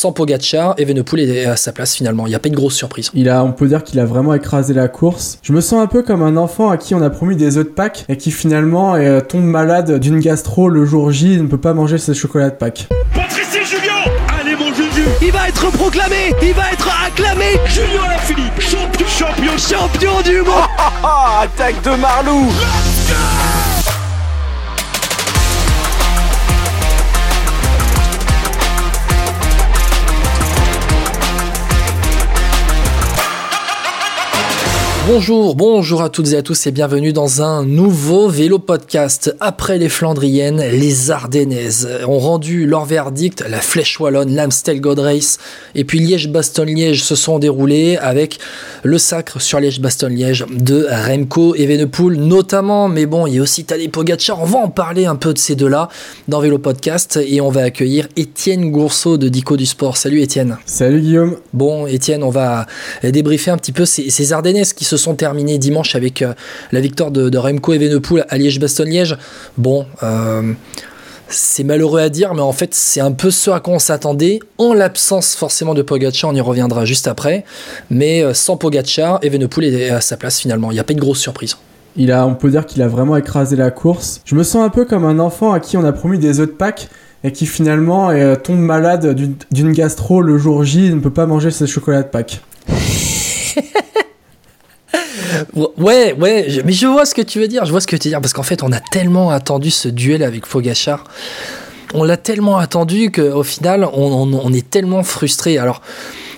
sans Pogacar, Evenepoel est à sa place finalement. Il n'y a pas une grosse surprise. Il a, on peut dire qu'il a vraiment écrasé la course. Je me sens un peu comme un enfant à qui on a promis des œufs de Pâques et qui finalement euh, tombe malade d'une gastro le jour J et ne peut pas manger ses chocolats de Pâques. Patrice et Julien Allez mon Juju Il va être proclamé Il va être acclamé Julien Alaphilippe Champion Champion Champion du monde Ah, attaque de Marlou Bonjour, bonjour à toutes et à tous et bienvenue dans un nouveau vélo podcast. Après les Flandriennes, les Ardennaises ont rendu leur verdict, la Flèche Wallonne, l'Amstel Gold Race et puis Liège-Bastogne-Liège se sont déroulés avec le sacre sur Liège-Bastogne-Liège de Remco et Venepool notamment, mais bon, il y a aussi Tadej Pogacar, on va en parler un peu de ces deux-là dans Vélo Podcast et on va accueillir Étienne Gourceau de Dico du Sport. Salut Étienne. Salut Guillaume. Bon Étienne, on va débriefer un petit peu ces, ces Ardennaises qui se sont terminés dimanche avec euh, la victoire de, de Remco Evenepoel à Liège-Bastogne-Liège. Bon, euh, c'est malheureux à dire, mais en fait, c'est un peu ce à quoi on s'attendait, en l'absence forcément de Pogacar, on y reviendra juste après. Mais euh, sans Pogacar, Evenepoel est à sa place finalement. Il n'y a pas une grosse surprise. Il a, on peut dire qu'il a vraiment écrasé la course. Je me sens un peu comme un enfant à qui on a promis des œufs de Pâques et qui finalement tombe malade d'une gastro le jour J et ne peut pas manger ses chocolats de Pâques. Ouais, ouais, mais je vois ce que tu veux dire, je vois ce que tu veux dire, parce qu'en fait, on a tellement attendu ce duel avec Fogachar. On l'a tellement attendu qu'au final, on, on- on est tellement frustré. Alors,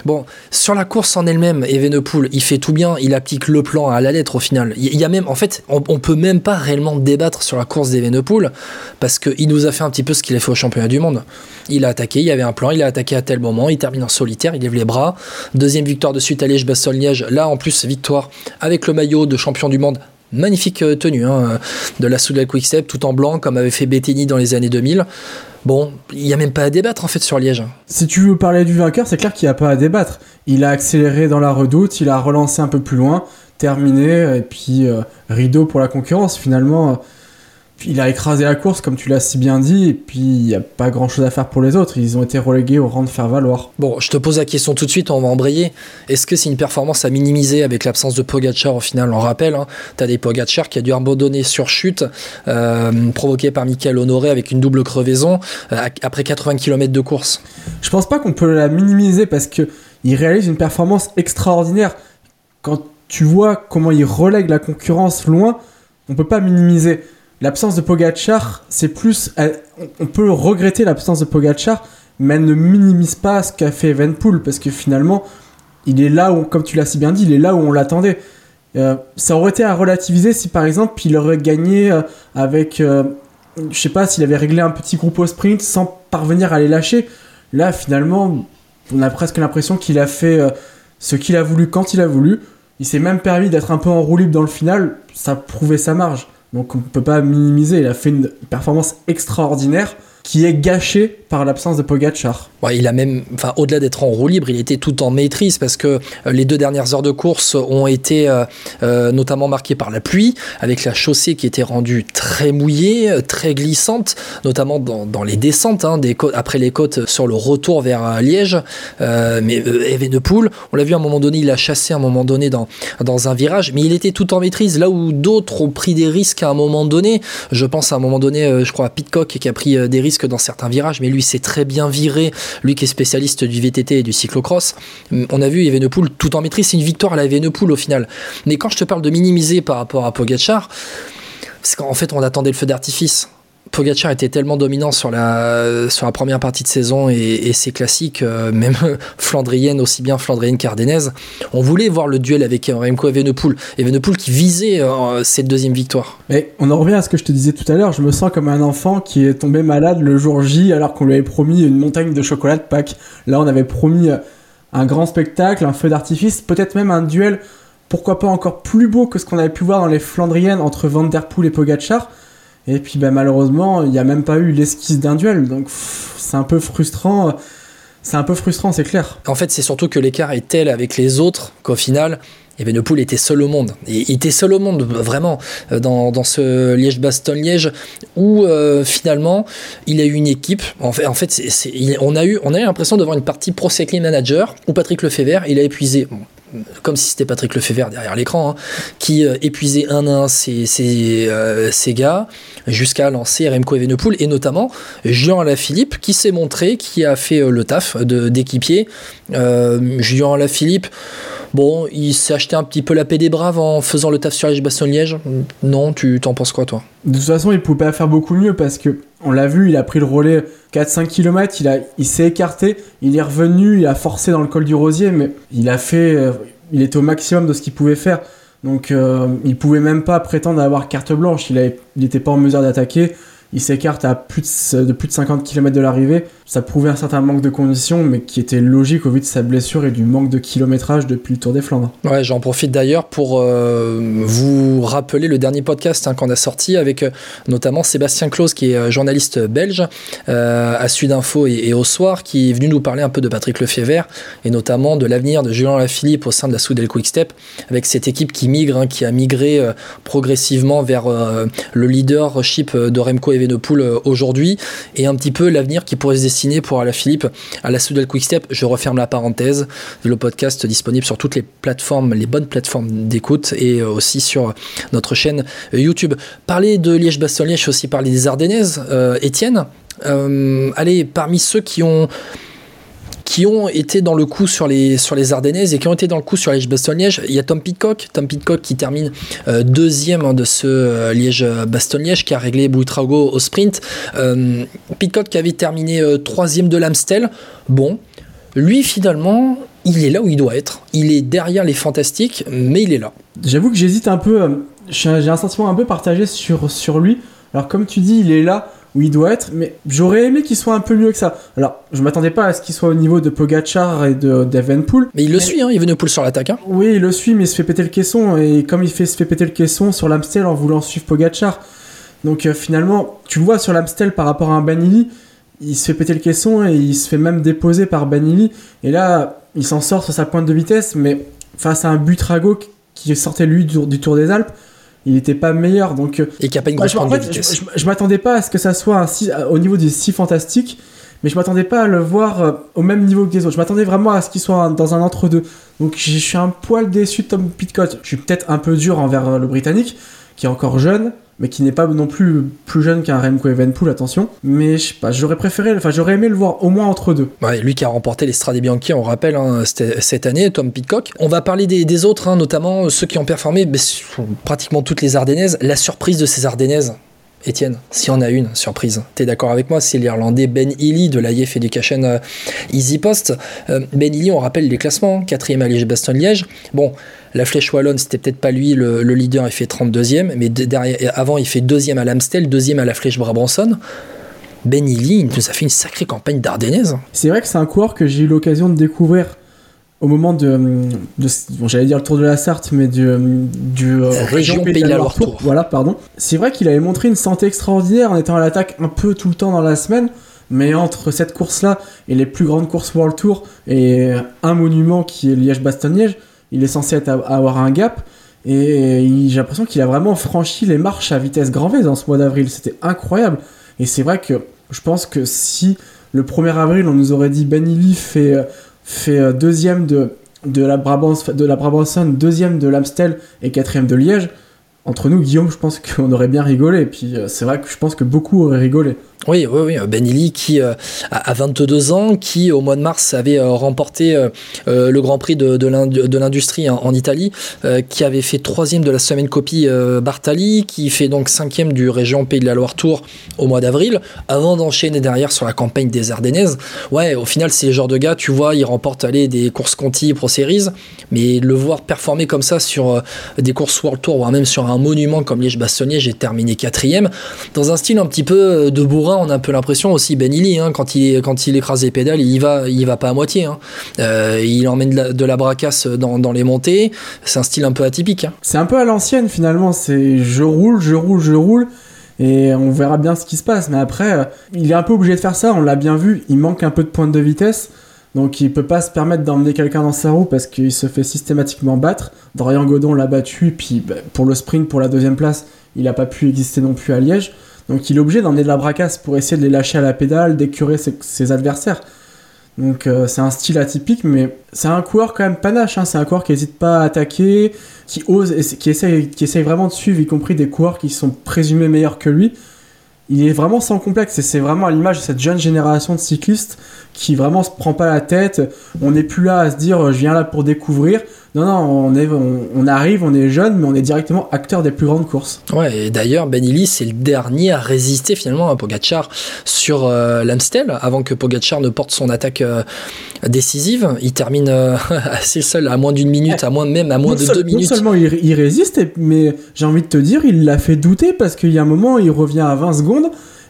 bon, sur la course en elle-même, Evenepoel, il fait tout bien, il applique le plan à la lettre au final. Il y a même, en fait, on, on peut même pas réellement débattre sur la course d'Evenepoel, parce qu'il nous a fait un petit peu ce qu'il a fait au championnat du monde. Il a attaqué, il y avait un plan, il a attaqué à tel moment, il termine en solitaire, il lève les bras. Deuxième victoire de suite à Liège-Bastogne-Liège. Là, en plus, victoire avec le maillot de champion du monde. Magnifique euh, tenue hein, de la Soudal Quickstep, tout en blanc, comme avait fait Bettini dans les années 2000. Bon, il n'y a même pas à débattre en fait sur Liège. Si tu veux parler du vainqueur, c'est clair qu'il n'y a pas à débattre. Il a accéléré dans la redoute, il a relancé un peu plus loin, terminé, et puis euh, rideau pour la concurrence. Finalement, euh, il a écrasé la course, comme tu l'as si bien dit, et puis il n'y a pas grand chose à faire pour les autres. Ils ont été relégués au rang de faire valoir. Bon, je te pose la question tout de suite, on va embrayer. Est-ce que c'est une performance à minimiser avec l'absence de Pogacar au final? On rappelle, hein, tu as des Pogacar qui a dû abandonner sur chute, euh, provoquée par Michael Honoré avec une double crevaison, euh, après 80 km de course. Je pense pas qu'on peut la minimiser parce que il réalise une performance extraordinaire. Quand tu vois comment il relègue la concurrence loin, on peut pas minimiser. L'absence de Pogachar, c'est plus. on peut regretter l'absence de Pogachar, mais elle ne minimise pas ce qu'a fait Evenpool parce que finalement, il est là où, comme tu l'as si bien dit, il est là où on l'attendait. Euh, ça aurait été à relativiser si par exemple il aurait gagné euh, avec. euh, je sais pas, s'il avait réglé un petit groupe au sprint sans parvenir à les lâcher. Là, finalement, on a presque l'impression qu'il a fait euh, ce qu'il a voulu quand il a voulu. Il s'est même permis d'être un peu en roue libre dans le final. Ça prouvait sa marge. Donc on ne peut pas minimiser. Il a fait une performance extraordinaire qui est gâchée par l'absence de Pogachar. Ouais, il a même, enfin, au-delà d'être en roue libre, il était tout en maîtrise parce que euh, les deux dernières heures de course ont été euh, euh, notamment marquées par la pluie, avec la chaussée qui était rendue très mouillée, très glissante, notamment dans, les descentes, hein, après les côtes sur le retour vers Liège. Euh, mais Evenepoel, on l'a vu à un moment donné, il a chassé à un moment donné dans, dans un virage, mais il était tout en maîtrise. Là où d'autres ont pris des risques à un moment donné, je pense à un moment donné, je crois à Pitcock qui a pris des risques dans certains virages, mais lui s'est très bien viré, lui qui est spécialiste du VTT et du cyclocross. On a vu Evenepoel tout en maîtrise, c'est une victoire à la Evenepoel au final. Mais quand je te parle de minimiser par rapport à Pogacar, c'est qu'en fait on attendait le feu d'artifice. Pogacar était tellement dominant sur la, sur la première partie de saison et, ses classiques, euh, même flandrienne, aussi bien flandrienne qu'ardennaise. On voulait voir le duel avec Remco Evenepoel. Evenepoel qui visait euh, cette deuxième victoire. Mais on en revient à ce que je te disais tout à l'heure. Je me sens comme un enfant qui est tombé malade le jour J alors qu'on lui avait promis une montagne de chocolat de Pâques. Là, on avait promis euh, un grand spectacle, un feu d'artifice, peut-être même un duel, pourquoi pas encore plus beau que ce qu'on avait pu voir dans les Flandriennes entre Van Der Poel et Pogacar. Et puis bah, malheureusement, il n'y a même pas eu l'esquisse d'un duel. Donc c'est un peu frustrant. c'est un peu frustrant, c'est clair. En fait, c'est surtout que l'écart est tel avec les autres qu'au final, Evenepoel était seul au monde. Et il était seul au monde, vraiment, euh, dans, ce Liège-Bastogne-Liège, où euh, finalement, il a eu une équipe. En fait, on a eu, eu l'impression de voir une partie Pro Cycling Manager où Patrick Lefebvre, il a épuisé. Comme si c'était Patrick Lefebvre derrière l'écran, hein, qui euh, épuisait un à un euh, ses gars jusqu'à lancer Remco Evenepoel et notamment Julien Alaphilippe qui s'est montré, qui a fait euh, le taf d'équipier. Julien Alaphilippe, bon, il s'est acheté un petit peu la paix des braves en faisant le taf sur Liège-Bastogne-Liège. Non, tu t'en penses quoi toi? De toute façon, il pouvait pas faire beaucoup mieux parce que on l'a vu, il a pris le relais 4-5 km, il, s'est écarté, il est revenu, il a forcé dans le col du Rosier, mais il a fait, euh, il était au maximum de ce qu'il pouvait faire. Donc, euh, il pouvait même pas prétendre avoir carte blanche. Il avait- il était pas en mesure d'attaquer. Il s'écarte à plus de, de plus de 50 km de l'arrivée. Ça prouvait un certain manque de conditions, mais qui était logique au vu de sa blessure et du manque de kilométrage depuis le Tour des Flandres. Ouais, j'en profite d'ailleurs pour euh, vous rappeler le dernier podcast hein, qu'on a sorti avec euh, notamment Sébastien Claus, qui est euh, journaliste belge euh, à Sudinfo et, et au soir, qui est venu nous parler un peu de Patrick Lefebvre et notamment de l'avenir de Julien Lafilippe au sein de la Soudel Quickstep, avec cette équipe qui migre, hein, qui a migré progressivement vers le leadership de Remco Evenepoel aujourd'hui et un petit peu l'avenir qui pourrait se dessiner pour Alaphilippe à la Soudel Quickstep. Je referme la parenthèse. Le podcast disponible sur toutes les plateformes, les bonnes plateformes d'écoute et aussi sur notre chaîne YouTube. Parler de Liège-Bastogne-Liège, aussi parler des Ardennaises. Euh, Étienne, euh, allez, parmi ceux qui ont qui ont été dans le coup sur les, sur les Ardennaises et qui ont été dans le coup sur Liège-Bastogne-Liège. Il y a Tom Pitcock, Tom Pitcock qui termine euh, deuxième hein, de ce Liège-Bastogne-Liège qui a réglé Bouitrago au sprint. Euh, Pitcock qui avait terminé troisième de l'Amstel. Bon, lui finalement, il est là où il doit être. Il est derrière les fantastiques, mais il est là. J'avoue que j'hésite un peu. J'ai un sentiment un peu partagé sur, sur lui. Alors, comme tu dis, il est là où il doit être, mais j'aurais aimé qu'il soit un peu mieux que ça. Alors, je m'attendais pas à ce qu'il soit au niveau de Pogachar et de d'Evenpool. Mais il le suit, hein, il venait poule sur l'attaque. hein. Oui, il le suit, mais il se fait péter le caisson. Et comme il fait, se fait péter le caisson sur l'Amstel en voulant suivre Pogachar. Donc, euh, finalement, tu le vois sur l'Amstel par rapport à un Banili, il se fait péter le caisson et il se fait même déposer par Banili. Et là, il s'en sort sur sa pointe de vitesse, mais face à un Butrago qui sortait lui du, du Tour des Alpes, il n'était pas meilleur. Donc, euh, Et qui a pas une bah, grosse je, de fait, je, je- je m'attendais pas à ce que ça soit un si- au niveau des si fantastiques, mais je m'attendais pas à le voir euh, au même niveau que les autres. Je m'attendais vraiment à ce qu'il soit un- dans un entre-deux. Donc je suis un poil déçu de Tom Pitcock. Je suis peut-être un peu dur envers euh, le Britannique, qui est encore jeune, mais qui n'est pas non plus plus jeune qu'un Remco Evenepoel, attention. Mais je sais pas, j'aurais préféré, enfin j'aurais aimé le voir au moins entre deux. Ouais, lui qui a remporté les Strade Bianchi, on rappelle, hein, cette année, Tom Pitcock. On va parler des, autres, hein, notamment ceux qui ont performé pratiquement toutes les Ardennaises. La surprise de ces Ardennaises, Étienne, s'il y en a une, surprise, t'es d'accord avec moi, c'est l'Irlandais Ben Healy de l'IF Education euh, Easy Post. Euh, ben Healy, on rappelle les classements, hein, quatrième à Liège-Bastogne-Liège. Bon, la Flèche Wallonne, c'était peut-être pas lui le, le leader, il fait 32e, mais de- derrière, avant, il fait deuxième à l'Amstel, deuxième à la Flèche Brabançonne. Ben Healy, il nous a fait une sacrée campagne d'Ardennaises. C'est vrai que c'est un coureur que j'ai eu l'occasion de découvrir au moment de, de bon, j'allais dire le Tour de la Sarthe, mais du, du euh, Région Pays de la Loire Tour. Voilà, pardon. C'est vrai qu'il avait montré une santé extraordinaire en étant à l'attaque un peu tout le temps dans la semaine, mais entre cette course-là et les plus grandes courses World Tour et un monument qui est Liège-Bastogne-Liège, il est censé être, avoir un gap. Et j'ai l'impression qu'il a vraiment franchi les marches à vitesse grand V dans ce mois d'avril. C'était incroyable. Et c'est vrai que je pense que si le 1er avril, on nous aurait dit Ben Illy fait, euh, fait euh, deuxième de, de la Brabants, de la deuxième de l'Amstel et quatrième de Liège, entre nous, Guillaume, je pense qu'on aurait bien rigolé. Et puis euh, c'est vrai que je pense que beaucoup auraient rigolé. Oui, oui, oui. Ben qui euh, a a 22 ans, qui au mois de mars avait euh, remporté euh, euh, le Grand Prix de, de l'indu- de l'industrie en, en Italie, euh, qui avait fait troisième de la semaine copie euh, Bartali, qui fait donc cinquième du région Pays de la Loire Tour au mois d'avril, avant d'enchaîner derrière sur la campagne des Ardennaises. Ouais, au final, c'est le genre de gars, tu vois, il remporte aller des courses Conti Pro Series, mais le voir performer comme ça sur euh, des courses World Tour, voire même sur un monument comme Liège-Bastogne, j'ai terminé quatrième, dans un style un petit peu euh, de bourrin, on a un peu l'impression aussi Ben hein, quand il écrase les pédales, il va, pas à moitié. hein. Euh, il emmène de la, bracasse dans, les montées. C'est un style un peu atypique. hein. C'est un peu à l'ancienne finalement. C'est je roule, je roule, je roule. Et on verra bien ce qui se passe. Mais après, euh, il est un peu obligé de faire ça. On l'a bien vu. Il manque un peu de pointe de vitesse. Donc il peut pas se permettre d'emmener quelqu'un dans sa roue parce qu'il se fait systématiquement battre. Dorian Godon l'a battu, puis bah, pour le sprint, pour la deuxième place, il n'a pas pu exister non plus à Liège. Donc il est obligé d'emmener de la bracasse pour essayer de les lâcher à la pédale, d'écurer ses, adversaires. Donc euh, c'est un style atypique, mais c'est un coureur quand même panache. Hein. C'est un coureur qui n'hésite pas à attaquer, qui ose, qui essaye, qui essaye vraiment de suivre, y compris des coureurs qui sont présumés meilleurs que lui. Il est vraiment sans complexe et c'est vraiment à l'image de cette jeune génération de cyclistes qui vraiment se prend pas la tête. On n'est plus là à se dire je viens là pour découvrir. Non, non, on, est, on, on arrive, on est jeune, mais on est directement acteur des plus grandes courses. Ouais, et d'ailleurs, Ben Illy, c'est le dernier à résister finalement à Pogacar sur euh, l'Amstel, avant que Pogacar ne porte son attaque euh, décisive. Il termine euh, assez seul, à moins d'une minute, à moins même à moins non de seul- deux non minutes. seulement il, il résiste, mais j'ai envie de te dire, il l'a fait douter parce qu'il y a un moment, il revient à 20 secondes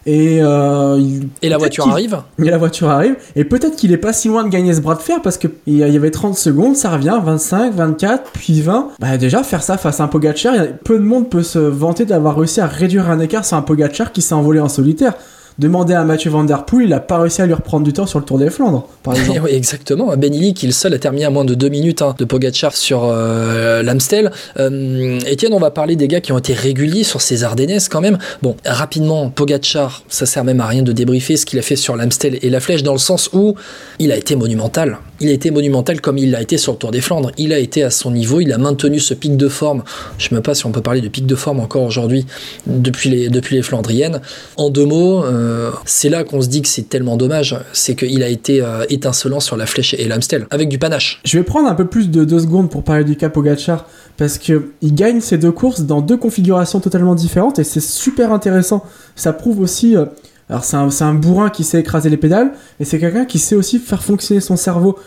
et, euh, il- Et la voiture arrive. Et la voiture arrive, et peut-être qu'il est pas si loin de gagner ce bras de fer parce qu'il y y avait 30 secondes, ça revient, 25, 24, puis 20. Bah déjà, faire ça face à un Pogacar, peu de monde peut se vanter d'avoir réussi à réduire un écart sur un Pogacar qui s'est envolé en solitaire. Demandez à Mathieu Van Der Poel, il a pas réussi à lui reprendre du temps sur le Tour des Flandres, par exemple. oui, exactement. Ben Illy, qui le seul à terminer à moins de deux minutes hein, de Pogacar sur euh, l'Amstel. Euh, Etienne, on va parler des gars qui ont été réguliers sur ces Ardennaises quand même. Bon, rapidement, Pogacar, ça sert même à rien de débriefer ce qu'il a fait sur l'Amstel et la Flèche dans le sens où il a été monumental. Il a monumental comme il l'a été sur le Tour des Flandres. Il a été à son niveau, il a maintenu ce pic de forme. Je ne sais même pas si on peut parler de pic de forme encore aujourd'hui depuis les, depuis les Flandriennes. En deux mots, euh, c'est là qu'on se dit que c'est tellement dommage. C'est qu'il a été euh, étincelant sur la Flèche et l'Amstel, avec du panache. Je vais prendre un peu plus de deux secondes pour parler du cas Pogacar parce que il gagne ces deux courses dans deux configurations totalement différentes et c'est super intéressant. Ça prouve aussi. euh, alors c'est un, bourrin qui sait écraser les pédales, mais c'est quelqu'un qui sait aussi faire fonctionner son cerveau.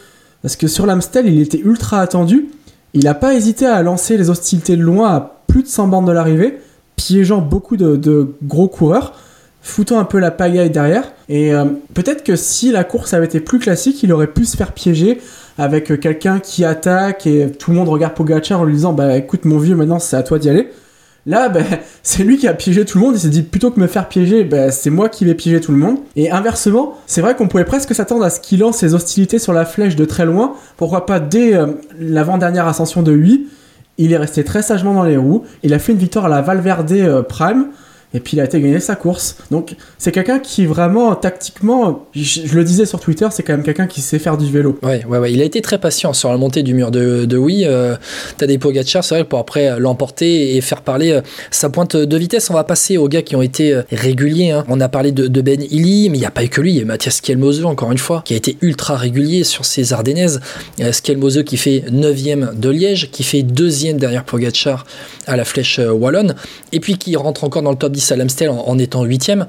Parce que sur l'Amstel, il était ultra attendu. Il n'a pas hésité à lancer les hostilités de loin à plus de 100 bandes de l'arrivée, piégeant beaucoup de, de gros coureurs, foutant un peu la pagaille derrière. Et euh, peut-être que si la course avait été plus classique, il aurait pu se faire piéger avec euh, quelqu'un qui attaque et tout le monde regarde Pogacar en lui disant bah écoute mon vieux maintenant c'est à toi d'y aller. Là, ben, c'est lui qui a piégé tout le monde. Il s'est dit plutôt que me faire piéger, ben, c'est moi qui vais piéger tout le monde. Et inversement, c'est vrai qu'on pouvait presque s'attendre à ce qu'il lance ses hostilités sur la flèche de très loin. Pourquoi pas dès euh, l'avant-dernière ascension de 8 Il est resté très sagement dans les roues. Il a fait une victoire à la Valverde euh, Prime. Et puis il a été gagné sa course. Donc c'est quelqu'un qui vraiment tactiquement, je, le disais sur Twitter, c'est quand même quelqu'un qui sait faire du vélo. Ouais, ouais, ouais. Il a été très patient sur la montée du mur de, de oui. Euh, T'as des Pogacar, c'est vrai, pour après euh, l'emporter et faire parler euh, sa pointe de vitesse. On va passer aux gars qui ont été euh, réguliers. hein. On a parlé de, Ben Illy, mais il n'y a pas eu que lui. Il y a Mathias Skelmose, encore une fois, qui a été ultra régulier sur ces Ardennaises. Skelmose qui fait 9ème de Liège, qui fait 2ème derrière Pogacar à la flèche wallonne, et puis qui rentre encore dans le top 10 à l'Amstel en, étant 8ème.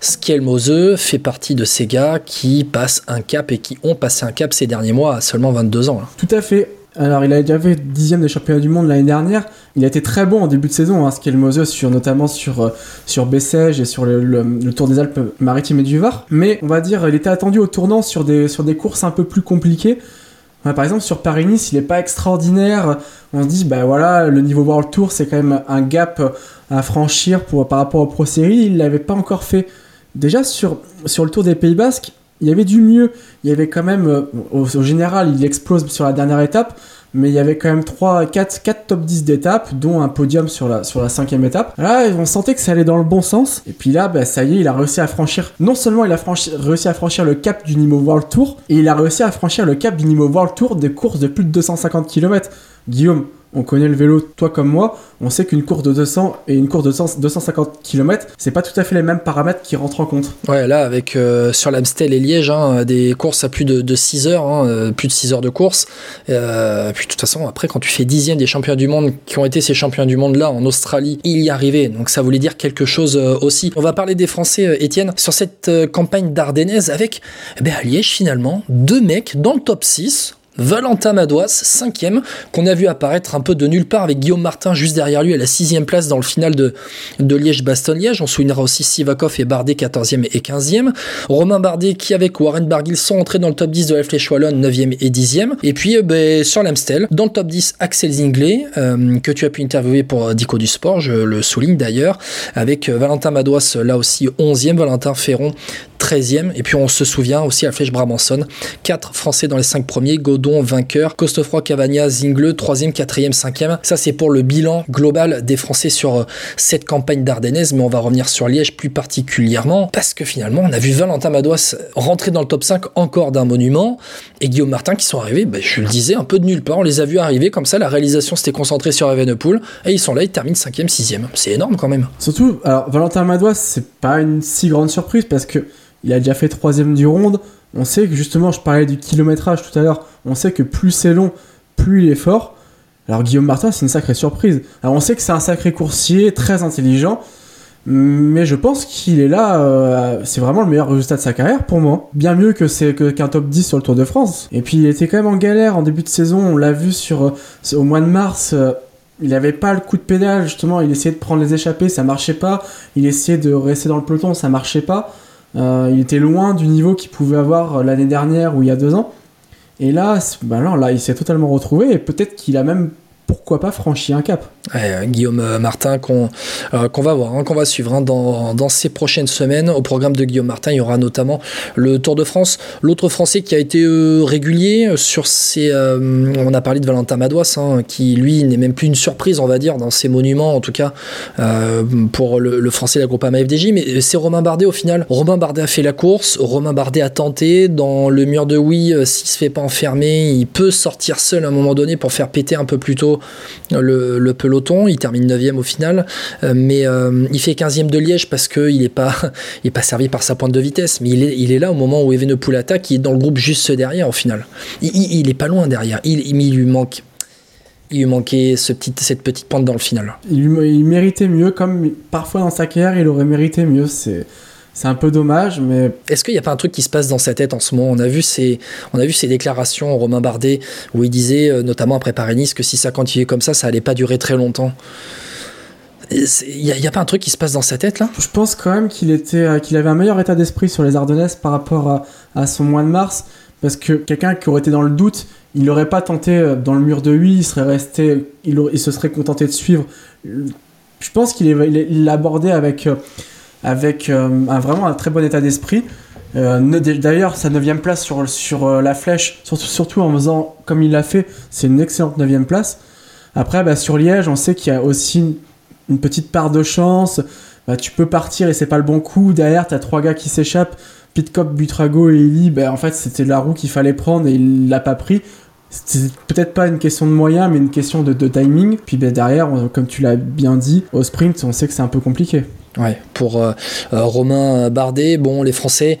Skelmose fait partie de ces gars qui passent un cap et qui ont passé un cap ces derniers mois à seulement 22 ans. là. Tout à fait. Alors, il a déjà fait dixième des championnats du monde l'année dernière. Il a été très bon en début de saison, hein, notamment sur, euh, sur Bessèges et sur le, Tour des Alpes-Maritimes et du Var. Mais on va dire, il était attendu au tournant sur des courses un peu plus compliquées. Par exemple, sur Paris-Nice, il n'est pas extraordinaire. On se dit, bah voilà, le niveau World Tour, c'est quand même un gap à franchir pour, par rapport aux Pro Series. Il l'avait pas encore fait. Déjà, sur, le Tour des Pays Basques, il y avait du mieux. Il y avait quand même, euh, au général, il explose sur la dernière étape, mais il y avait quand même 3, 4, 4 top 10 d'étapes, dont un podium sur la, sur la cinquième étape. Là, on sentait que ça allait dans le bon sens. Et puis là, bah, ça y est, il a réussi à franchir. Non seulement il a réussi à franchir le cap du niveau World Tour, et il a réussi à franchir le cap du niveau World Tour des courses de plus de 250 km. Guillaume, on connaît le vélo, toi comme moi, on sait qu'une course de 200 et une course de 100 250 km, c'est pas tout à fait les mêmes paramètres qui rentrent en compte. Ouais, là, avec euh, sur l'Amstel et Liège, hein, des courses à plus de, de 6 heures, hein, euh, plus de 6 heures de course. Euh, puis de toute façon, après, quand tu fais dixième des champions du monde, qui ont été ces champions du monde là en Australie, il y arrivait. Donc ça voulait dire quelque chose aussi. On va parler des Français, Étienne, sur cette campagne d'Ardennaise avec, eh ben, à Liège finalement, deux mecs dans le top 6. Valentin Madouas, cinquième, qu'on a vu apparaître un peu de nulle part avec Guillaume Martin juste derrière lui à la sixième place dans le final de, Liège-Bastogne-Liège. On soulignera aussi Sivakov et Bardet 14e et 15e. Romain Bardet qui avec Warren Barguil sont entrés dans le top 10 de la Flèche Wallonne 9e et 10e. Et puis euh, ben, sur l'Amstel, dans le top 10, Axel Zinglet, euh, que tu as pu interviewer pour euh, Dico du Sport, je le souligne d'ailleurs, avec Valentin Madouas là aussi 11e, Valentin Ferron 13e. Et puis on se souvient aussi à Flèche Brabanson, 4 Français dans les 5 premiers, Godon vainqueur, Costefroy, Cavagna, Zingle, 3e, 4e, 5e. Ça c'est pour le bilan global des Français sur euh, cette campagne d'Ardennaise, mais on va revenir sur Liège plus particulièrement, parce que finalement on a vu Valentin Madouas rentrer dans le top 5 encore d'un monument, et Guillaume Martin qui sont arrivés, ben, je le disais, un peu de nulle part, on les a vus arriver comme ça, la réalisation s'était concentrée sur Evenepoel, et ils sont là, ils terminent 5e, 6e. C'est énorme quand même. Surtout, alors Valentin Madouas, c'est pas une si grande surprise parce que il a déjà fait troisième du ronde. On sait que justement, je parlais du kilométrage tout à l'heure. On sait que plus c'est long, plus il est fort. Alors Guillaume Martin, c'est une sacrée surprise. Alors on sait que c'est un sacré coursier, très intelligent. Mais je pense qu'il est là, euh, c'est vraiment le meilleur résultat de sa carrière pour moi. Bien mieux que c'est qu'un top 10 sur le Tour de France. Et puis il était quand même en galère en début de saison, on l'a vu sur, euh, au mois de mars. euh, il avait pas le coup de pédale, justement, il essayait de prendre les échappées, ça marchait pas. Il essayait de rester dans le peloton, ça marchait pas. Euh, il était loin du niveau qu'il pouvait avoir euh, l'année dernière ou il y a deux ans. Et là, alors là, il s'est totalement retrouvé et peut-être qu'il a même, pourquoi pas, franchi un cap. Euh, Guillaume euh, Martin qu'on euh, qu'on va voir, hein, qu'on va suivre hein, dans, ces prochaines semaines. Au programme de Guillaume Martin, il y aura notamment le Tour de France. L'autre Français qui a été régulier sur ces... on a parlé de Valentin Madouas, hein, qui lui n'est même plus une surprise, on va dire, dans ses monuments, en tout cas pour le, Français de la groupe FDJ. Mais c'est Romain Bardet au final. Romain Bardet a fait la course. Romain Bardet a tenté. Dans le mur de oui, s'il se fait pas enfermer, il peut sortir seul à un moment donné pour faire péter un peu plus tôt le, le Il termine 9 au final, euh, mais euh, il fait 15e de Liège parce qu'il n'est pas, il est pas servi par sa pointe de vitesse. Mais il est, il est là au moment où Evenepoel attaque, est dans le groupe juste derrière au final. Il, il, il est pas loin derrière. Il, il, lui manque. Il lui manquait ce petit, cette petite pente dans le final. Il, il méritait mieux, comme parfois dans sa carrière, il aurait mérité mieux. C'est, c'est un peu dommage, mais Est-ce qu'il n'y a pas un truc qui se passe dans sa tête en ce moment? On a vu ces, on a vu ces déclarations Romain Bardet où il disait, euh, notamment après Paris-Nice, que si ça continuait comme ça, ça allait pas durer très longtemps. Il n'y a, pas un truc qui se passe dans sa tête là? Je pense quand même qu'il était, euh, qu'il avait un meilleur état d'esprit sur les Ardennaises par rapport à, à son mois de mars, parce que quelqu'un qui aurait été dans le doute, il n'aurait pas tenté euh, dans le mur de 8, il serait resté, il, il se serait contenté de suivre. Je pense qu'il est- il est- il l'a abordé avec, avec euh, vraiment un très bon état d'esprit. Euh, D'ailleurs, sa 9 place sur, sur euh, la flèche, surtout, en faisant comme il l'a fait, c'est une excellente 9 place. Après, bah, sur Liège, on sait qu'il y a aussi une, petite part de chance. Bah, tu peux partir et c'est pas le bon coup. Derrière, t'as trois gars qui s'échappent. Pitcock, Butrago et Eli, bah, en fait, c'était la roue qu'il fallait prendre et il l'a pas pris. C'est peut-être pas une question de moyens, mais une question de, timing. Puis derrière, comme tu l'as bien dit, au sprint, on sait que c'est un peu compliqué. Ouais, pour euh, euh, Romain Bardet, bon, les Français,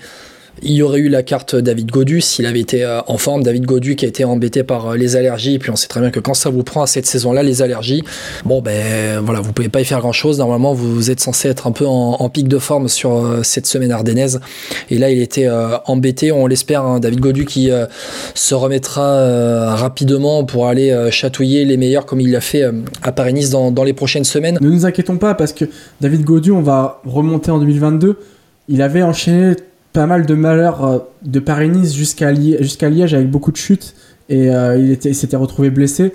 il y aurait eu la carte David Godu s'il avait été euh, en forme. David Godu qui a été embêté par euh, les allergies. Et puis on sait très bien que quand ça vous prend à cette saison-là, les allergies, bon, ben voilà, vous pouvez pas y faire grand-chose. Normalement, vous êtes censé être un peu en, pic de forme sur euh, cette semaine ardennaise. Et là, il était embêté. On l'espère, hein, David Godu qui se remettra rapidement pour aller chatouiller les meilleurs comme il l'a fait à Paris-Nice dans, dans les prochaines semaines. Ne nous inquiétons pas parce que David Gaudu, on va remonter en 2022. Il avait enchaîné pas mal de malheurs euh, de Paris-Nice jusqu'à Li- jusqu'à Liège avec beaucoup de chutes et euh, il était- il s'était retrouvé blessé.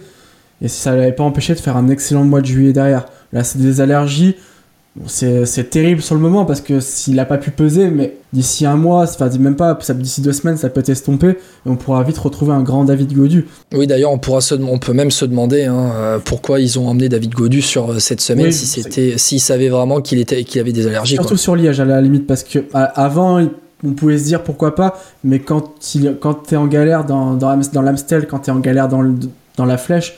Et ça ne l'avait pas empêché de faire un excellent mois de juillet derrière. Là, c'est des allergies. Bon, C'est terrible sur le moment parce que s'il n'a pas pu peser, mais d'ici un mois, enfin même pas, d'ici deux semaines, ça peut estomper et on pourra vite retrouver un grand David Gaudu. Oui, d'ailleurs, on pourra se, on peut même se demander hein, euh, pourquoi ils ont emmené David Godu sur cette semaine Oui, si c'était, s'ils savaient vraiment qu'il qu'il avait des allergies. Surtout Quoi. sur Liège à la limite parce que à- avant on pouvait se dire pourquoi pas, mais quand il, quand t'es en galère dans dans, Am- dans l'Amstel, quand t'es en galère dans le- dans la flèche,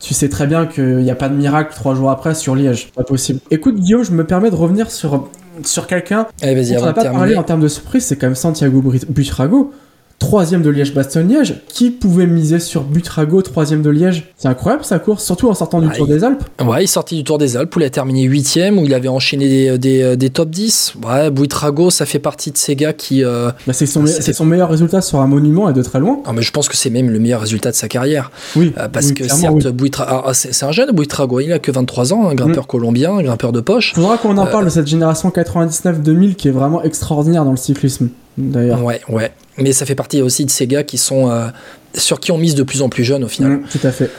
tu sais très bien qu'il n'y a pas de miracle trois jours après sur Liège, pas possible. Écoute Guillaume, je me permets de revenir sur sur quelqu'un Allez, vas-y, dont on n'a pas parlé en termes de surprise, c'est quand même Santiago Butrago. Troisième de Liège-Bastogne-Liège. Qui pouvait miser sur Butrago, troisième de Liège C'est incroyable sa course, surtout en sortant du Ouais. Tour des Alpes. Ouais, il sortit du Tour des Alpes où il a terminé 8ème, où il avait enchaîné des, des, des top 10. Ouais, Buitrago, ça fait partie de ces gars qui. euh, Bah, c'est son, Ah, c'est- meilleur résultat sur un monument et de très loin. ah, mais je pense que c'est même le meilleur résultat de sa carrière. Oui, Euh, parce oui, que certes, Buitra- ah, c'est, c'est un jeune Buitrago, il a que 23 ans, un Mm. grimpeur colombien, un grimpeur de poche. Faudra qu'on en Euh, parle de cette génération 99-2000 qui est vraiment extraordinaire dans le cyclisme, d'ailleurs. Ouais, ouais. Mais ça fait partie aussi de ces gars qui sont. euh, sur qui on mise de plus en plus jeune au final. Mm, tout à fait.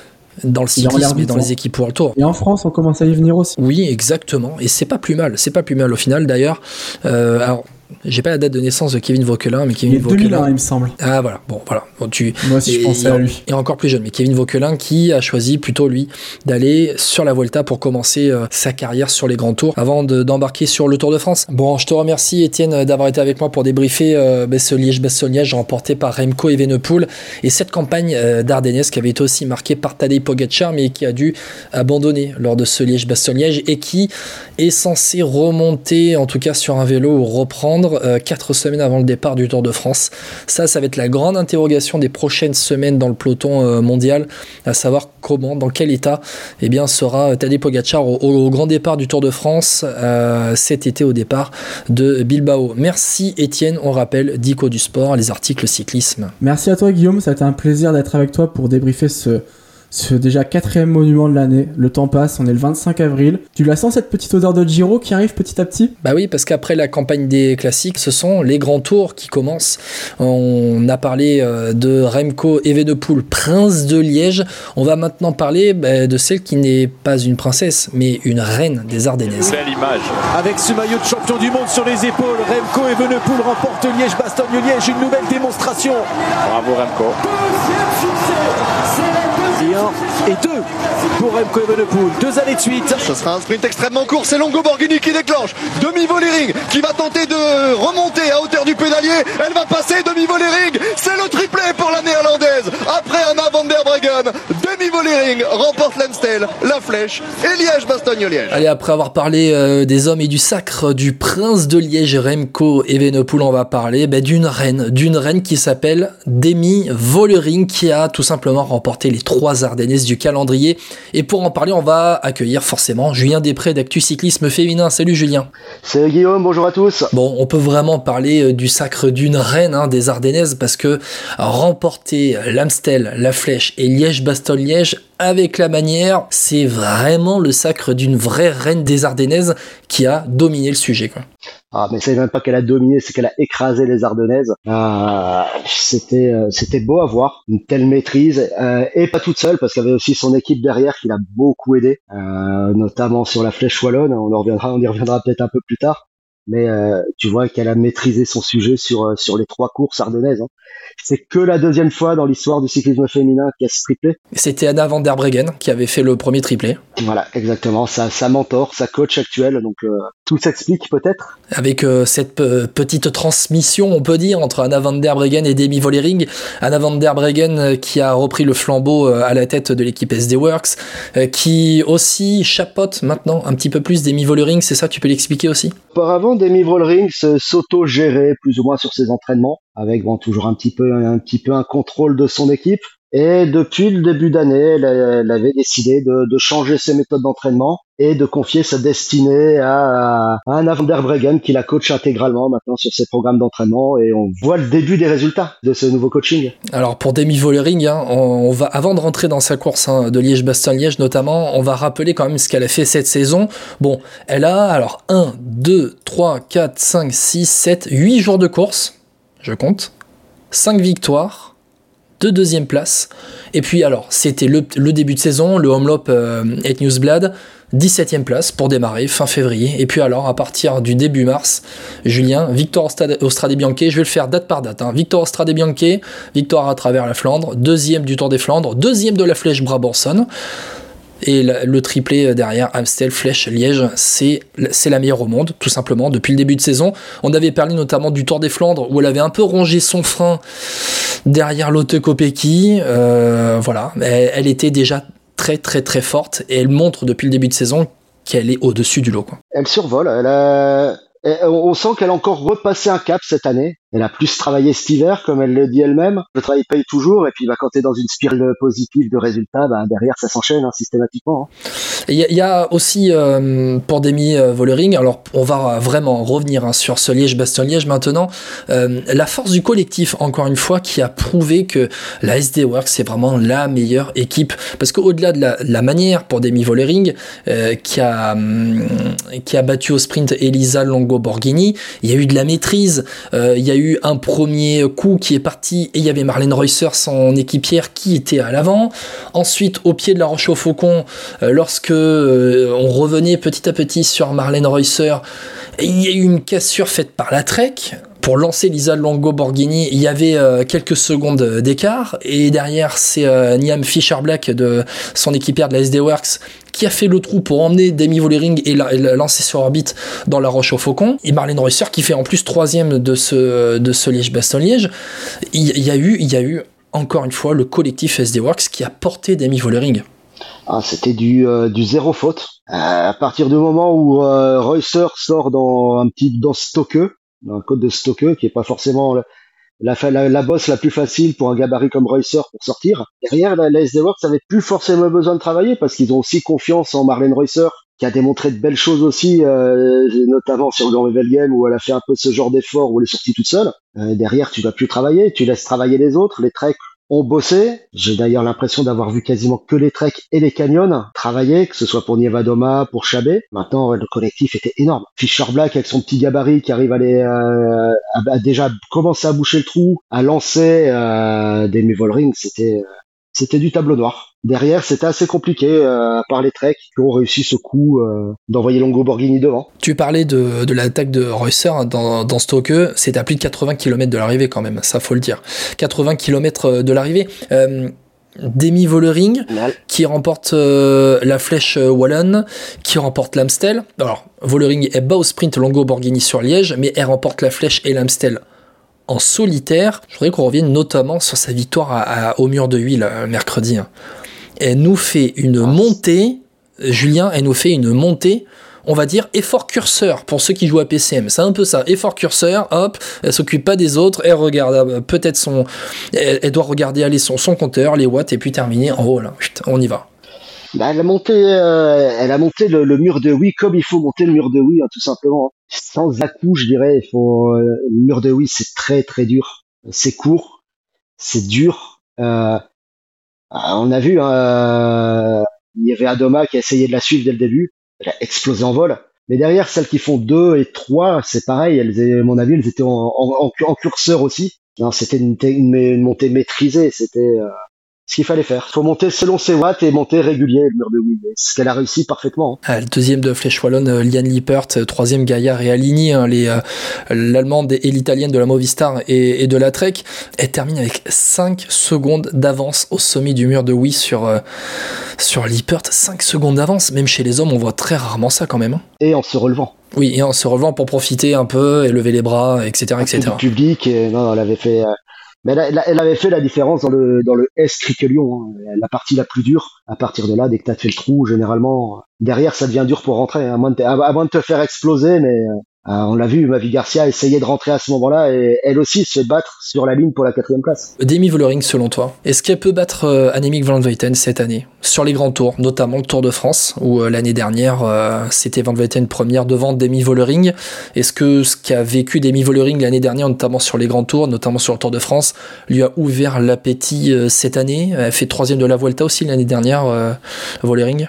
Dans le cyclisme et dans les équipes World Tour. Et en France, on commence à y venir aussi. Oui, exactement. Et c'est pas plus mal. C'est pas plus mal au final d'ailleurs. Euh, alors, j'ai pas la date de naissance de Kevin Vauquelin, mais Il Kevin est 2001, Vauquelin. il me semble. Ah voilà, bon voilà. Bon, tu, Moi aussi, je et- pensais et- à lui. Et encore plus jeune, mais Kevin Vauquelin qui a choisi plutôt lui d'aller sur la Volta pour commencer euh, sa carrière sur les grands tours avant de- d'embarquer sur le Tour de France. Bon, je te remercie Étienne d'avoir été avec moi pour débriefer euh, ce Liège-Bastogne-Liège remporté par Remco Evenepoel et cette campagne euh, d'Ardennes qui avait été aussi marquée par Tadej Pogacar mais qui a dû abandonner lors de ce Liège-Bastogne-Liège et qui est censé remonter en tout cas sur un vélo ou reprendre euh, quatre semaines avant le départ du Tour de France. Ça, ça va être la grande interrogation des prochaines semaines dans le peloton euh, mondial, à savoir comment, dans quel état, eh bien, sera Tadej Pogacar au, au grand départ du Tour de France euh, cet été au départ de Bilbao. Merci Étienne, on rappelle Dico du sport, les articles cyclisme. Merci à toi Guillaume, ça a été un plaisir d'être avec toi pour débriefer ce, ce déjà quatrième monument de l'année. Le temps passe, on est le 25 avril. Tu la sens cette petite odeur de Giro qui arrive petit à petit? Bah oui, parce qu'après la campagne des classiques, ce sont les grands tours qui commencent. On a parlé euh, de Remco Evenepoel, prince de Liège. On va maintenant parler bah, de celle qui n'est pas une princesse, mais une reine des Ardennaises. Belle image. Avec ce maillot de champion du monde sur les épaules, Remco Evenepoel remporte Liège-Bastogne-Liège, une nouvelle démonstration. Bravo Remco. Et un et deux pour Remco Evenepoel. Deux années de suite. Ce sera un sprint extrêmement court, c'est Longo Borghini qui déclenche. Demi volering qui va tenter de remonter à hauteur du pédalier. Elle va passer demi volering. C'est le triplé pour la néerlandaise. Après Anna van der Breggen, demi volering remporte l'Amstel, la Flèche et Liège-Bastogne-Liège. Allez, après avoir parlé euh, des hommes et du sacre du prince de Liège, Remco Evenepoel, on va parler bah, d'une reine, d'une reine qui s'appelle Demi Vollering, qui a tout simplement remporté les trois Du calendrier. Et pour en parler, on va accueillir forcément Julien Després d'Actu Cyclisme Féminin. Salut Julien. C'est Guillaume, bonjour à tous. Bon, on peut vraiment parler euh, du sacre d'une reine hein, des Ardennaises parce que remporter l'Amstel, la Flèche et Liège-Bastogne-Liège avec la manière, c'est vraiment le sacre d'une vraie reine des Ardennaises qui a dominé le sujet. Ah, mais c'est même pas qu'elle a dominé, c'est qu'elle a écrasé les Ardennaises. C'était, euh, c'était beau à voir, une telle maîtrise, euh, et pas toute seule, parce qu'il y avait aussi son équipe derrière qui l'a beaucoup aidé, euh, notamment sur la flèche wallonne. On en reviendra, on y reviendra peut-être un peu plus tard. Mais tu vois qu'elle a maîtrisé son sujet sur sur les trois courses ardennaises. hein. C'est que la deuxième fois dans l'histoire du cyclisme féminin qu'elle se triplé. C'était Anna van der Breggen qui avait fait le premier triplé. Voilà, exactement. Sa, sa mentor, sa coach actuelle. Donc euh, tout s'explique peut-être. Avec euh, cette pe- petite transmission, on peut dire, entre Anna van der Breggen et Demi Vollering. Anna van der Breggen euh, qui a repris le flambeau euh, à la tête de l'équipe SD Works, euh, qui aussi chapote maintenant un petit peu plus Demi Vollering, c'est ça, tu peux l'expliquer aussi? Auparavant, Demi Vollering s'auto-gérait plus ou moins sur ses entraînements, avec bon toujours un petit peu un petit peu un contrôle de son équipe. Et depuis le début d'année, elle, avait décidé de, de changer ses méthodes d'entraînement et de confier sa destinée à, à Anna van der Breggen qui la coach intégralement maintenant sur ses programmes d'entraînement et on voit le début des résultats de ce nouveau coaching. Alors pour Demi Vollering, hein, on, on va avant de rentrer dans sa course hein, de Liège-Bastogne-Liège notamment, on va rappeler quand même ce qu'elle a fait cette saison. Bon, elle a alors 1, 2, 3, 4, 5, 6, 7, 8 jours de course, je compte, 5 victoires, 2 deuxième places, et puis alors c'était le, début de saison, le Homelop euh, et Newsblad, 17e place pour démarrer fin février. Et puis alors, à partir du début mars, Julien, victoire au Stade, Bianche, je vais le faire date par date. Hein. Victoire au Strade Bianche, victoire à travers la Flandre, deuxième du Tour des Flandres, deuxième de la Flèche Brabançonne. Et le triplé derrière Amstel, Flèche, Liège, c'est la meilleure au monde, tout simplement, depuis le début de saison. On avait parlé notamment du Tour des Flandres, où elle avait un peu rongé son frein derrière Kopecky. Euh, voilà, elle, était déjà très très très forte, et elle montre depuis le début de saison qu'elle est au-dessus du lot. Elle survole, elle a- on sent qu'elle a encore repassé un cap cette année. Elle a plus travaillé cet hiver, comme elle le dit elle-même. Le travail paye toujours, et puis bah, quand tu dans une spirale positive de résultats, bah, derrière ça s'enchaîne hein, systématiquement. hein. Il y, a- il y a aussi euh, Demi euh, Vollering, alors on va vraiment revenir hein, sur ce Liège-Bastogne-Liège maintenant, euh, la force du collectif, encore une fois, qui a prouvé que la SD Works c'est vraiment la meilleure équipe. Parce qu'au-delà de la, la manière pour Demi Vollering, euh, qui, a, hum, qui a battu au sprint Elisa Longo Borghini, il y a eu de la maîtrise, euh, il y a eu un premier coup qui est parti et il y avait Marlène Reusser, son équipière, qui était à l'avant. Ensuite, au pied de la Roche au Faucon, euh, lorsque euh, on revenait petit à petit sur Marlène Reusser, il y a eu une cassure faite par la Trek pour lancer Lisa Longo Borghini, il y avait euh, quelques secondes d'écart. Et derrière, c'est euh, Niam Fisher-Black de son équipière de la SD Works qui a fait le trou pour emmener Demi Vollering et la, lancer sur orbite dans la Roche au Faucon. Et Marlène Reusser qui fait en plus troisième de ce, de ce Liège-Bastogne-Liège. Il, y a eu, il y a eu encore une fois le collectif SD Works qui a porté Demi Vollering. Ah, c'était du, euh, du zéro faute. à partir du moment où Reusser sort dans un petit dans Stoke, un code de Stoke qui est pas forcément la, la, la, bosse la plus facile pour un gabarit comme Reusser pour sortir. Derrière, la, la SD Works avait plus forcément besoin de travailler parce qu'ils ont aussi confiance en Marlène Reusser qui a démontré de belles choses aussi, euh, notamment sur Grand Level Game où elle a fait un peu ce genre d'effort où elle est sortie toute seule. Euh, derrière, tu vas plus travailler, tu laisses travailler les autres. Les treks ont bossé. J'ai d'ailleurs l'impression d'avoir vu quasiment que les treks et les canyons travailler, que ce soit pour Nievadoma, pour Chabé. Maintenant, le collectif était énorme. Fisher Black avec son petit gabarit qui arrive à, les, euh, déjà commencer à boucher le trou, à lancer euh, des Muvolring, c'était euh, c'était du tableau noir. Derrière, c'était assez compliqué, euh, à part les Trek qui ont réussi ce coup euh, d'envoyer Longo Borghini devant. Tu parlais de, de l'attaque de Reusser dans, dans Stoke, c'est à plus de 80 km de l'arrivée quand même, ça faut le dire. 80 km de l'arrivée. Euh, Demi Vollering qui remporte euh, la flèche Wallon, qui remporte l'Amstel. Alors, Vollering est bas au sprint Longo Borghini sur Liège, mais elle remporte la flèche et l'Amstel en solitaire. Je voudrais qu'on revienne notamment sur sa victoire au mur de huile mercredi. Hein elle nous fait une montée, Julien, elle nous fait une montée on va dire effort curseur pour ceux qui jouent à PCM. C'est un peu ça, effort curseur, hop, elle s'occupe pas des autres, elle regarde euh, peut-être son, elle, doit regarder aller son, son compteur, les watts et puis terminer en haut là, on y va. Bah, elle a monté, euh, elle a monté le, mur de oui comme il faut monter le mur de oui, hein, tout simplement. Sans à-coup, je dirais, il faut euh, le mur de oui, c'est très très dur, c'est court, c'est dur. Ah, on a vu, euh, il y avait Adoma qui a essayé de la suivre dès le début, elle a explosé en vol. Mais derrière, celles qui font 2 et 3, c'est pareil, elles, à mon avis, elles étaient en, en, curseur aussi. c'était une, une, montée maîtrisée, c'était euh, ce qu'il fallait faire. Faut monter selon ses watts et monter régulier le mur de Wii. Ce qu'elle a réussi parfaitement. Hein. Ah, le deuxième de Flèche Wallonne, euh, Liane Lippert, euh, troisième Gaillard et Aligny, hein, les, euh, l'allemande et l'italienne de la Movistar et, de la Trek, elle termine avec 5 secondes d'avance au sommet du mur de Wii sur, sur Lippert. 5 secondes d'avance, même chez les hommes, on voit très rarement ça quand même. Hein. Et en se relevant. Oui, et en se relevant pour profiter un peu et lever les bras, etc. etc. Du public, et, non, elle avait fait mais elle, avait fait la différence dans le, dans le S Criquelion, hein, la partie la plus dure. À partir de là, dès que tu as fait le trou, généralement, derrière, ça devient dur pour rentrer, hein, à, moins de, à, moins de te faire exploser, mais euh, euh, on l'a vu, Mavi Garcia essayait de rentrer à ce moment-là et elle aussi se battre sur la ligne pour la quatrième place. Demi Vollering, selon toi, est-ce qu'elle peut battre euh, Annemiek van Vleuten cette année? Sur les grands tours, notamment le Tour de France, où euh, l'année dernière c'était van Vleuten première devant Demi Vollering. Est-ce que ce qu'a vécu Demi Vollering l'année dernière, notamment sur les grands tours, notamment sur le Tour de France, lui a ouvert l'appétit cette année? Elle fait troisième de la Vuelta aussi l'année dernière, Vollering?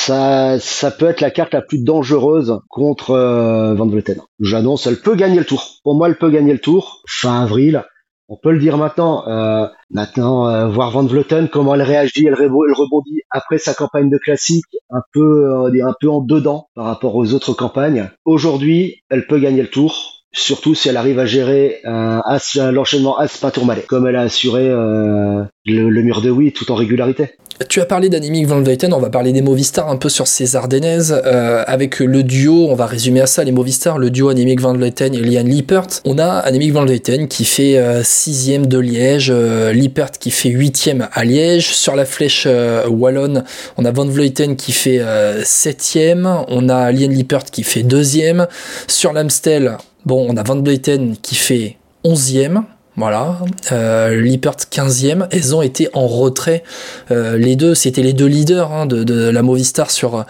Ça, peut être la carte la plus dangereuse contre euh, Van Vleuten. J'annonce, elle peut gagner le tour. Pour moi, elle peut gagner le tour fin avril. On peut le dire maintenant. Euh, maintenant, euh, voir Van Vleuten comment elle réagit, elle, rebondit après sa campagne de classique, un peu, un peu en dedans par rapport aux autres campagnes. Aujourd'hui, elle peut gagner le tour surtout si elle arrive à gérer un l'enchaînement As-Pas-Tourmalet, comme elle a assuré le, le, mur de oui tout en régularité. Tu as parlé d'Annemiek van Vleuten, on va parler des Movistar un peu sur ces Ardennaises, euh, avec le duo, on va résumer à ça, les Movistar, le duo Annemiek van Vleuten et Lian Lippert. On a Annemiek van Vleuten qui fait 6 sixième de Liège, euh, Lippert qui fait huitième à Liège. Sur la flèche euh, wallonne, on a van Vleuten qui fait septième, on a Lian Lippert qui fait deuxième. Sur l'Amstel, bon, on a van Vleuten qui fait onzième. Voilà, euh, Lippert 15e, elles ont été en retrait. Euh, les deux, c'était les deux leaders hein, de, la Movistar sur,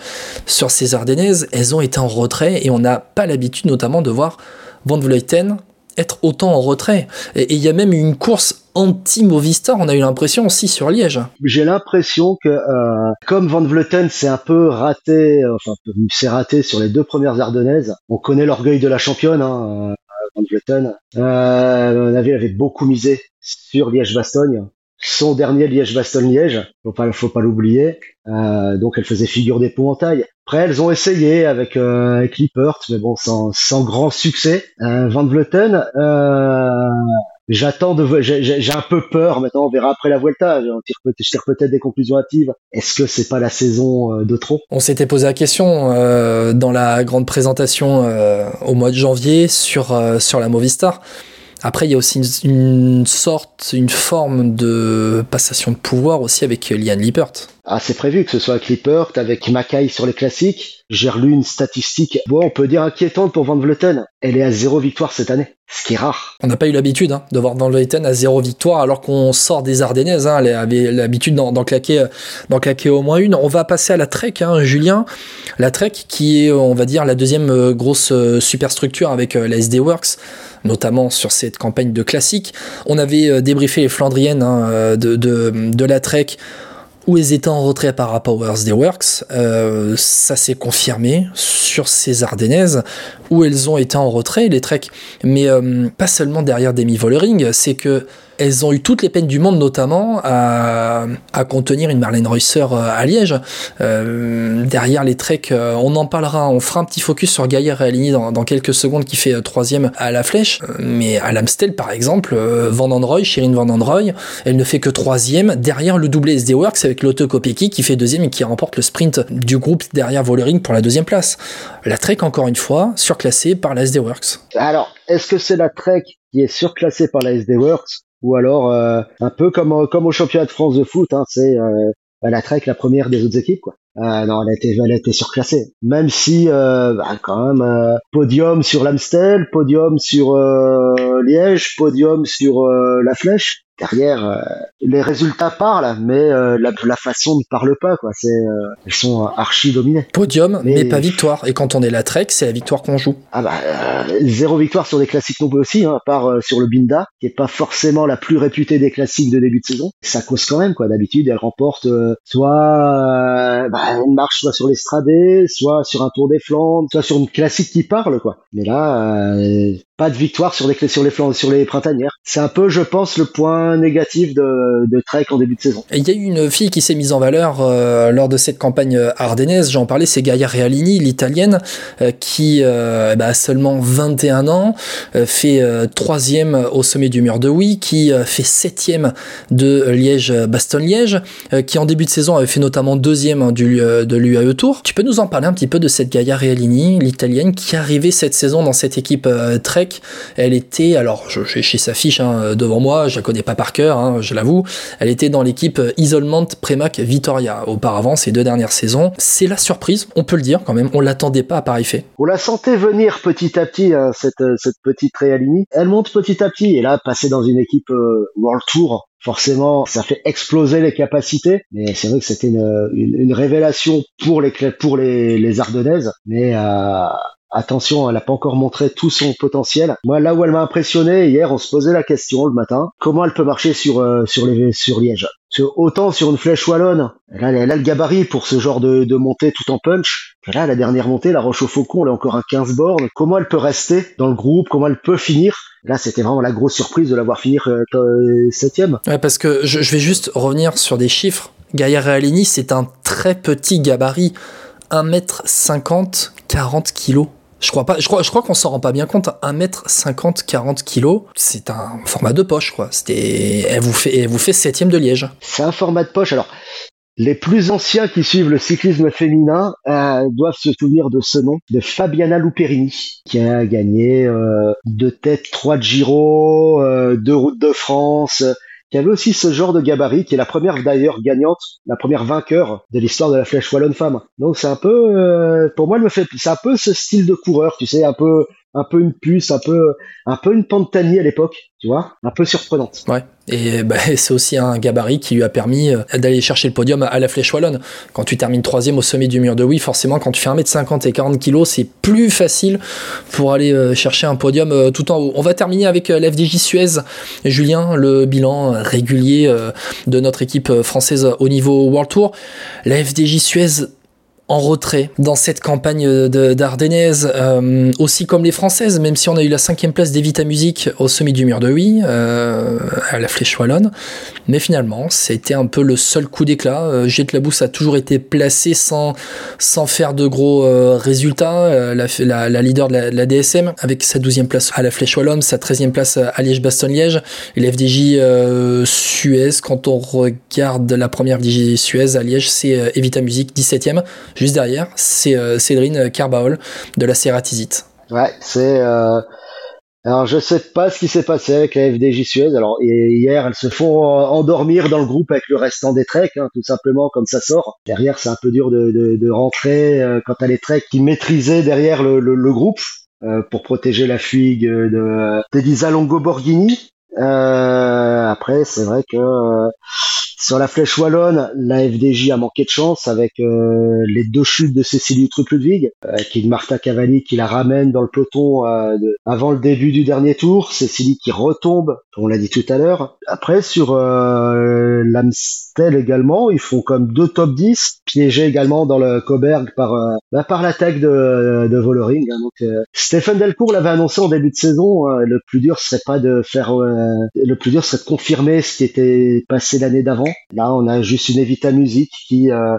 sur ces. Elles ont été en retrait et on n'a pas l'habitude notamment de voir Van Vleuten être autant en retrait. Et il y a même une course anti-Movistar, on a eu l'impression aussi sur Liège. J'ai l'impression que euh, comme Van Vleuten s'est un peu raté, enfin s'est raté sur les deux premières Ardennaises, on connaît l'orgueil de la championne. Hein, Van Vleuten. Euh, avis, elle avait beaucoup misé sur Liège-Bastogne. Son dernier Liège-Bastogne-Liège, faut pas, faut pas l'oublier. Euh, donc elle faisait figure d'épouvantail. Après, elles ont essayé avec, euh, avec mais bon, sans, sans grand succès. Euh, Van Vleuten, euh, J'attends de, j'ai un peu peur maintenant. On verra après la Vuelta. Je tire peut- je tire peut-être des conclusions hâtives. Est-ce que c'est pas la saison euh, de trop? On s'était posé la question euh, dans la grande présentation au mois de janvier sur, sur la Movistar. Après, il y a aussi une, sorte, une forme de passation de pouvoir aussi avec Lian Lippert. Ah, c'est prévu que ce soit avec Lippert, avec Mackay sur les classiques. J'ai relu une statistique. Bon, on peut dire inquiétante pour Van Vleuten. Elle est à zéro victoire cette année, ce qui est rare. On n'a pas eu l'habitude hein, de voir Van Vleuten à zéro victoire alors qu'on sort des Ardennaises. Hein, elle avait l'habitude d'en claquer, d'en claquer au moins une. On va passer à la Trek, hein, Julien. La Trek qui est, on va dire, la deuxième euh, grosse euh, superstructure avec euh, la SD Works notamment sur cette campagne de classique. On avait euh, débriefé les Flandriennes hein, euh, de, de, de la Trek où elles étaient en retrait par rapport aux SD Works. Euh, ça s'est confirmé sur ces Ardennaises où elles ont été en retrait, les Trek. Mais euh, pas seulement derrière Demi Vollering, c'est que elles ont eu toutes les peines du monde, notamment à, contenir une Marlène Reusser euh, à Liège. Euh, derrière les treks, euh, on en parlera, on fera un petit focus sur Gaillard Réaligny dans, dans quelques secondes qui fait troisième à la flèche. Mais à l'Amstel, par exemple, Van Androy, Shirin Van Androy, elle ne fait que troisième derrière le doublé SD Works avec Lotte Kopecky qui fait deuxième et qui remporte le sprint du groupe derrière Vollering pour la deuxième place. La Trek, encore une fois, surclassée par la SD Works. Alors, est-ce que c'est la Trek qui est surclassée par la SD Works? Ou alors euh, un peu comme comme au championnat de France de foot, hein, c'est euh, la Trek la première des autres équipes quoi. Euh, non, elle a été, elle a été surclassée. Même si, euh, bah, quand même, euh, podium sur l'Amstel, podium sur euh, Liège, podium sur la Flèche. Derrière, euh, les résultats parlent, mais euh, la, la façon ne parle pas. quoi. C'est, euh, elles sont archi dominées. Podium, mais, Mais- pas victoire. Et quand on est la Trek, c'est la victoire qu'on joue. Ah bah euh, zéro victoire sur des classiques non plus aussi, hein, à part euh, sur le Binda, qui est pas forcément la plus réputée des classiques de début de saison. Ça cause quand même quoi. D'habitude, elle remporte euh, soit euh, bah, une marche soit sur l'Estradé, soit sur un Tour des Flandres, soit sur une classique qui parle quoi. Mais là, euh, pas de victoire sur les clés sur les Flandres, sur les printanières. C'est un peu, je pense, le point négatif de, Trek en début de saison. Il y a eu une fille qui s'est mise en valeur euh, lors de cette campagne euh, ardennaise, j'en parlais, c'est Gaia Realini, l'italienne, euh, qui euh, bah, a seulement 21 ans, fait troisième au sommet du mur de Oui, qui fait septième de Liège-Bastogne-Liège, qui en début de saison avait fait notamment deuxième hein, du, de l'UAE Tour. Tu peux nous en parler un petit peu de cette Gaia Realini, l'italienne, qui est arrivée cette saison dans cette équipe euh, Elle était, alors j'ai chez sa fiche hein, devant moi, je la connais pas par cœur, hein, je l'avoue, elle était dans l'équipe Isolement Premac Vitoria auparavant ces deux dernières saisons. C'est la surprise, on peut le dire quand même, on l'attendait pas à pareil fait. On la sentait venir petit à petit, hein, cette, euh, cette petite Realini. Elle monte petit à petit, et là, passer dans une équipe euh, World Tour, forcément, ça fait exploser les capacités. Mais c'est vrai que c'était une, révélation pour les pour Ardennaises. Mais euh, attention, elle n'a pas encore montré tout son potentiel. Moi, là où elle m'a impressionné hier, on se posait la question le matin comment elle peut marcher sur euh, sur Liège? Autant sur une flèche wallonne, elle a, elle a le gabarit pour ce genre de, montée tout en punch. Là, la dernière montée, la Roche au Faucon, elle a encore un 15 bornes. Comment elle peut rester dans le groupe? Comment elle peut finir? Là, c'était vraiment la grosse surprise de la voir finir euh, euh, septième. Ouais, parce que je, vais juste revenir sur des chiffres. Gaia Realini, c'est un très petit gabarit, 1m50, 40 kg. Je crois pas, je crois, je crois qu'on s'en rend pas bien compte. 1m50, 40 kg, c'est un format de poche, quoi. C'était, elle vous fait, elle vous fait septième de Liège. C'est un format de poche. Alors, les plus anciens qui suivent le cyclisme féminin euh, doivent se souvenir de ce nom, de Fabiana Luperini, qui a gagné euh, deux têtes, trois de Giro, euh, deux routes de France, qui avait aussi ce genre de gabarit, qui est la première d'ailleurs gagnante, la première vainqueur de l'histoire de la flèche wallonne femme. Donc c'est un peu, euh, pour moi, elle me fait, c'est un peu ce style de coureur, tu sais, un peu, un peu une puce, un peu, un peu une Pantani à l'époque, tu vois, un peu surprenante. Ouais. Et bah, c'est aussi un gabarit qui lui a permis euh, d'aller chercher le podium à la flèche wallonne. Quand tu termines troisième au sommet du mur de Oui, forcément, quand tu fais 1m50 et 40 kg, c'est plus facile pour aller euh, chercher un podium euh, tout en haut. On va terminer avec euh, l'FDJ Suez. Julien, le bilan euh, régulier euh, de notre équipe euh, française au niveau World Tour. La FDJ Suez en retrait dans cette campagne de- d'Ardennaise, euh, aussi comme les Françaises, même si on a eu la cinquième place d'Evita Music au sommet du mur de Huy, euh, à la Flèche Wallonne. Mais finalement, c'était un peu le seul coup d'éclat. Euh, Jette a toujours été placé sans, sans faire de gros euh, résultats. La, leader de la, DSM, avec sa 12e place à la Flèche Wallonne, sa 13e place à Liège-Bastogne-Liège, et la FDJ Suez, quand on regarde la première FDJ Suez à Liège, c'est Evita Music, 17e. Juste derrière, c'est euh, Cédrine Carbaol de la Cératizite. Ouais, c'est. Euh... Alors je sais pas ce qui s'est passé avec la FDJ Suez. Alors hier elles se font euh, endormir dans le groupe avec le restant des treks, hein, tout simplement comme ça sort. Derrière c'est un peu dur de, de, rentrer euh, quand les treks qui maîtrisaient derrière le, le, groupe pour protéger la fugue de d'Elisa Longo Borghini. Après c'est vrai que sur la flèche wallonne, la FDJ a manqué de chance avec euh, les deux chutes de Cécilie Truc-Ludwig, euh, qui est Martha Cavalli qui la ramène dans le peloton euh, de- avant le début du dernier tour, Cécilie qui retombe, on l'a dit tout à l'heure. Après sur euh, l'Amstel également, ils font comme deux top 10, piégés également dans le Coberg par euh, bah, par l'attaque de, de Vollering. hein. donc euh, Stéphane Delcourt l'avait annoncé en début de saison, hein, le plus dur serait pas de faire euh, le plus dur serait de confirmer ce qui était passé l'année d'avant. Là, on a juste une Evita Music qui euh,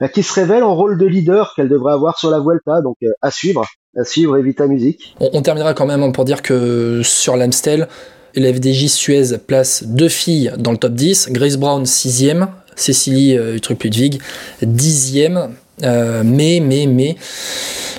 bah, qui se révèle en rôle de leader qu'elle devrait avoir sur la Vuelta, donc euh, à suivre, à suivre Evita Music. On, terminera quand même pour dire que sur l'Amstel, la FDJ Suez place deux filles dans le top 10. Grace Brown, 6ème. Cécilie euh, Truc-Ludwig, 10ème. Euh, mais, mais, mais,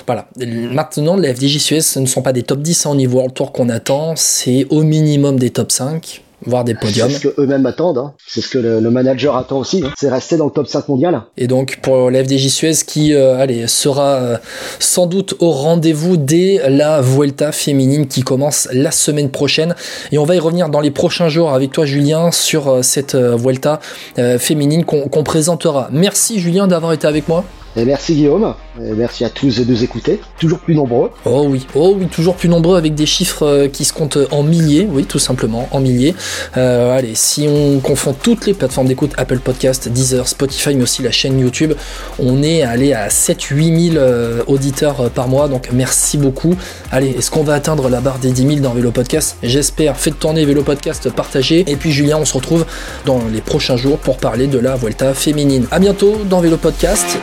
voilà. Maintenant, la FDJ Suez, ce ne sont pas des top 10 hein, au niveau World Tour qu'on attend. C'est au minimum des top 5, voire des podiums. C'est ce que eux-mêmes attendent, hein. c'est ce que le, le manager attend aussi, hein. c'est rester dans le top 5 mondial. Et donc pour la FDJ Suez qui euh, allez, sera euh, sans doute au rendez-vous dès la Vuelta féminine qui commence la semaine prochaine. Et on va y revenir dans les prochains jours avec toi Julien sur euh, cette euh, Vuelta euh, féminine qu'on qu'on présentera. Merci Julien d'avoir été avec moi. Merci Guillaume, merci à tous de nous écouter, toujours plus nombreux. Oh oui, oh oui, toujours plus nombreux avec des chiffres euh, qui se comptent en milliers, oui, tout simplement, en milliers. Euh, allez, si on confond toutes les plateformes d'écoute, Apple Podcast, Deezer, Spotify, mais aussi la chaîne YouTube, on est allé à 7-8 000 euh, auditeurs euh, par mois, donc merci beaucoup. Allez, est-ce qu'on va atteindre la barre des 10 000 dans Vélo Podcast? J'espère. Faites tourner Vélo Podcast, partagez. Et puis Julien, on se retrouve dans les prochains jours pour parler de la Vuelta féminine. À bientôt dans Vélo Podcast.